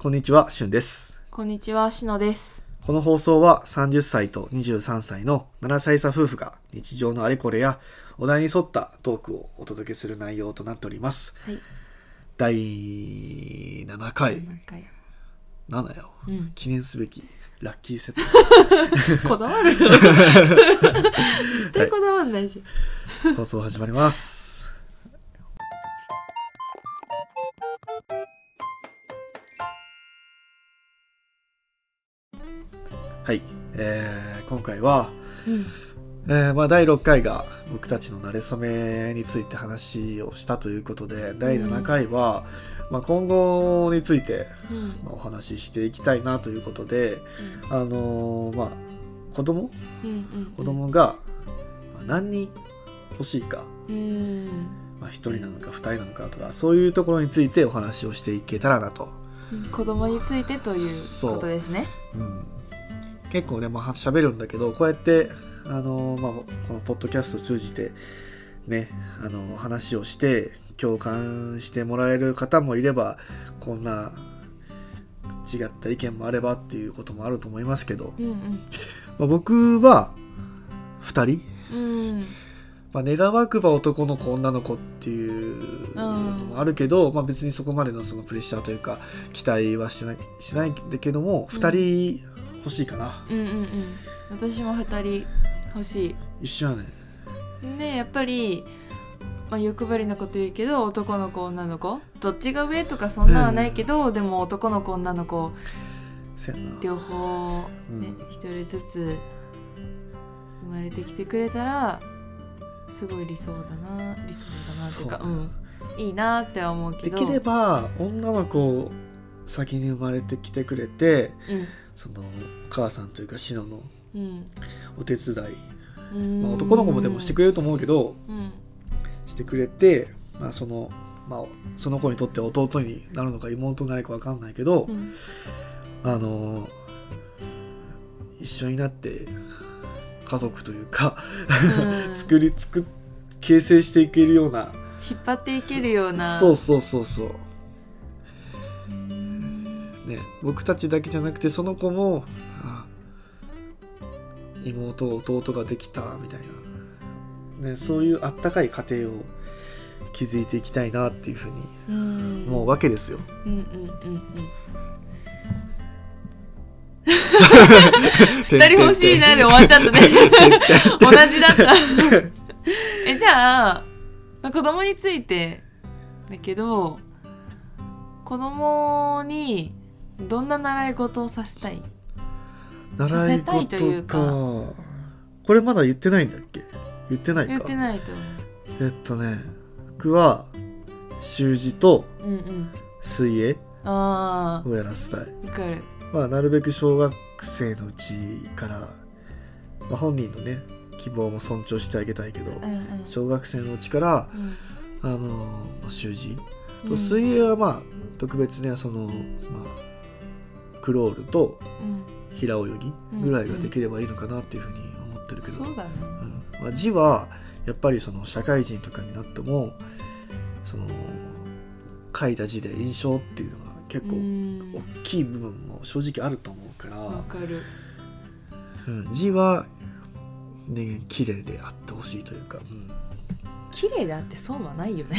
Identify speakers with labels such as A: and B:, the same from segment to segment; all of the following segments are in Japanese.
A: こんにちは、しゅんです。
B: こんにちは、しのです。
A: この放送は30歳と23歳の7歳差夫婦が日常のあれこれやお題に沿ったトークをお届けする内容となっております。
B: はい。
A: 第7回、
B: なんかや
A: 7よ。
B: うん。
A: 記念すべきラッキーセッ
B: こだわる 絶対こだわんないし。
A: ト。放送始まります。はい、えー今回は、
B: うん。
A: えーまあ、第6回が僕たちの馴れ初めについて話をしたということで第7回は、まあ、今後について、
B: うん。
A: まあ、お話ししていきたいなということで、あのーまあ、子供？
B: うん。うん。
A: 子供がまあ何人欲しいか、
B: うん。
A: まあ、1人なのか2人なのかとかそういうところについてお話をしていけたらなと、
B: 子供についてということですね。
A: うん、結構ね、まあ、喋るんだけどこうやって、あのーまあ、このポッドキャストを通じてね、あのー話をして共感してもらえる方もいればこんな違った意見もあればっていうこともあると思いますけど、
B: うん。
A: まあ、僕は2人、
B: うん。うん。
A: まあ、願わくば男の子女の子っていうのもあるけど、まあ、別にそこまでのそのプレッシャーというか期待はしないしないんだけども、
B: うん
A: 2人欲しいかな。
B: うん。うん。私も二人欲し
A: 一緒やね。
B: い。で、やっぱり。まあ、欲張りなこと言うけど男の子女の子。どっちが上とかそんなはないけど、でも男の子女の子。両方ね
A: うん。
B: 一、人ずつ生まれてきてくれたらすごい理想だな理想だなっていうか
A: そう
B: うん。いいなっては思うけど。
A: できれば女の子を先に生まれてきてくれてそのお母さんというかシノの
B: うん。
A: お手伝い、
B: うん。
A: まあ、男の子もでもしてくれると思うけど
B: うん。
A: してくれて、まあ、その、まあ、その子にとって弟になるのか妹になるか分かんないけど、
B: うん。
A: あの一緒になって家族というか、
B: うん。
A: 作り作っ形成していけるような
B: 引っ張っていけるような。
A: そうそうそうそう。
B: うん
A: ね僕たちだけじゃなくてその子もあ妹弟ができたみたいな、ね、そういうあったかい家庭を築いていきたいなっていうふうに
B: うん。
A: 思うわけですよ。二
B: 人欲しいなで終わっちゃったね。同じだった。えじゃあ、まあ、子供についてだけど子供にどんな習い事をさせたい？
A: 習い
B: させたいという
A: 事
B: か。
A: かこれまだ言ってないんだっけ？言ってないか。
B: 言ってないと思
A: えっとね僕は習字と
B: ううんうん。
A: 水泳
B: あ
A: をやらせたい、
B: あわかる。
A: まあ、なるべく小学生のうちから、まあ、本人のね希望も尊重してあげたいけど、
B: うんうん。
A: 小学生のうちから、
B: うん。
A: あのまあ、習字。と
B: うん。
A: 水泳はまあ特別ねその、まあ、クロールと
B: うん。
A: 平泳ぎぐらいができればいいのかなっていうふうに思ってるけど、
B: そうだね。
A: うん。まあ、字はやっぱりその社会人とかになってもその書いた字で印象っていうのが結構
B: うん。
A: 大きい部分も正直あると思うから、
B: わかる。
A: うん、字はね綺麗であってほしいというか、うん、
B: 綺麗であって損はないよね。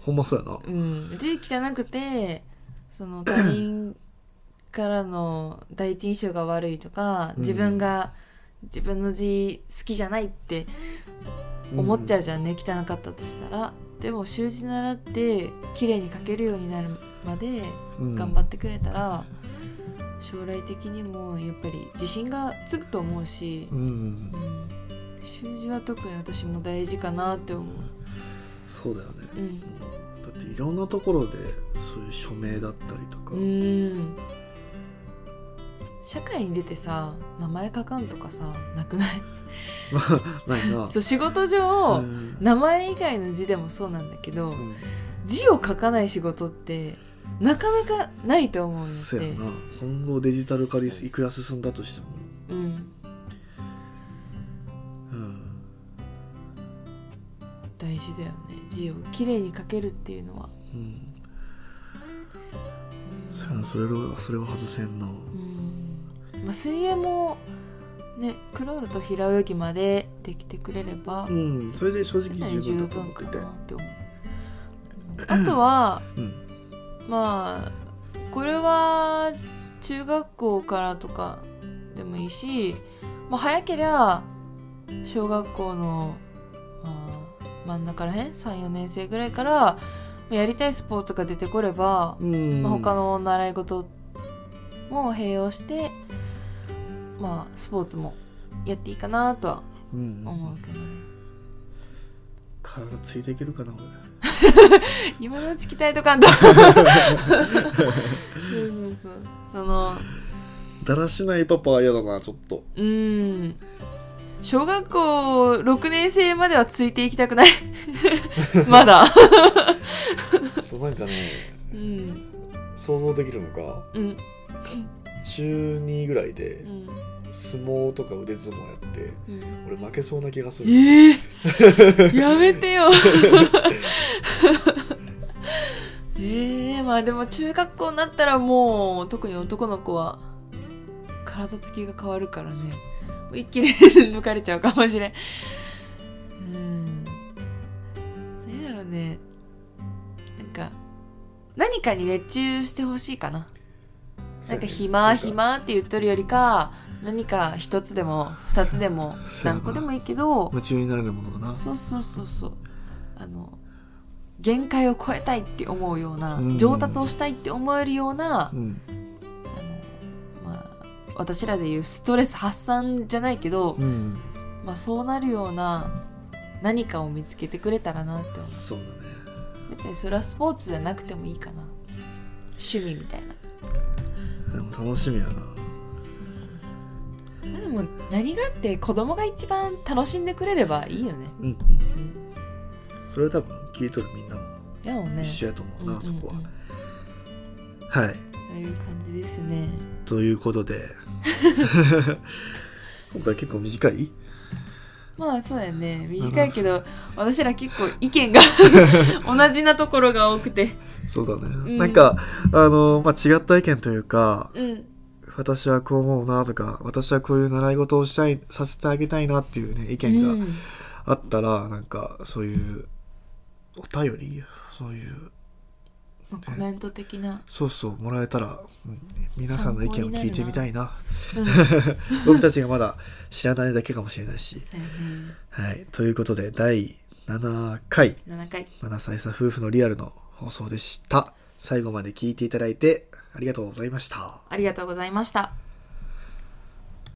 A: ほんまそうやな。
B: うん。字汚くてその他人からの第一印象が悪いとか
A: うん。
B: 自分が自分の字好きじゃないって思っちゃうじゃんね、汚かったとしたら。でも習字習って綺麗に書けるようになるまで
A: うん。
B: 頑張ってくれたら、将来的にもやっぱり自信がつくと思うし
A: う、ん。
B: うん。習字は特に私も大事かなって思う。
A: そうだよね、
B: うん。
A: だっていろんなところでそういう署名だったりとか、
B: うん社会に出てさ名前書かんとかさなくない？
A: まあないな。
B: そう仕事上、
A: うん。
B: 名前以外の字でもそうなんだけど、
A: うん。
B: 字を書かない仕事ってなかなかないと思うの
A: そうやな。今後デジタル化でいくら進んだとしても。
B: うん。
A: うん。
B: 大事だよね。字をきれいに書けるっていうのは。
A: うん。それをそれは外せんな。
B: うんまあ、水泳もねクロールと平泳ぎまでできてくれれば
A: うんそれで正直
B: 十
A: 十分だとってて。
B: かなって思うあとは
A: うん。
B: まあこれは中学校からとかでもいいし、まあ、早けりゃ小学校の、まあ、真ん中らへん34年生ぐらいからまあやりたいスポーツが出てこれば、
A: うん。
B: まあ、他の習い事も併用して、まあ、スポーツもやっていいかなとは
A: うん
B: 思うけどね。
A: 体ついていけるかな俺。
B: 今のうち鍛えとかんと。そうそうそう。その
A: だらしないパパは嫌だなちょっと。
B: うん。小学校6年生まではついていきたくない？まだ。
A: そうなんかね
B: うん。
A: 想像できるのが
B: うん。
A: 中2ぐらいで
B: うん
A: 相撲とか腕相撲やって
B: うん。
A: 俺負けそうな気がする。
B: ええやめてよ。ええまあでも中学校になったらもう特に男の子は体つきが変わるからね。一気に抜かれちゃうかもしれん。うん。何やろね。なんか何かに熱中してほしいかな。なんか暇暇って言っとるよりか何か一つでも二つでも何個でもいいけど
A: 夢中になれるものだな。
B: そうそうそうそう。あの限界を超えたいって思うような、
A: うん。
B: 上達をしたいって思えるような、
A: うん。
B: あのまあ、私らでいうストレス発散じゃないけど、
A: うん。
B: まあ、そうなるような何かを見つけてくれたらなって思う。
A: そうだね。
B: 別にそれはスポーツじゃなくてもいいかな。趣味みたいな、
A: でも楽しみやな
B: まあ、でも何があって子供が一番楽しんでくれればいいよね。
A: うんうん。
B: うん
A: それは多分聞いとるみんなも
B: いやね。
A: 一緒やと思うな、
B: うん
A: そこは。
B: うんうん
A: はい。
B: という感じですね。
A: ということで。今回結構短い？
B: まあそうやね。短いけど私ら結構意見が 同じなところが多くて。
A: そうだね、
B: ん。
A: なんかあの、まあ、違った意見というか
B: うん
A: 私はこう思うなとか私はこういう習い事をしたいさせてあげたいなっていうね意見が
B: うん。
A: あったら、なんかそういうお便り？そういう
B: まあコメント的な、
A: そうそうもらえたら、うん皆さんの意見を聞いてみたいな。
B: うん、
A: 僕たちがまだ知らないだけかもしれないし。はい。ということで第7回。
B: 7回。
A: 7歳差夫婦のリアルの放送でした。最後まで聞いていただいてありがとうございました。
B: ありがとうございました。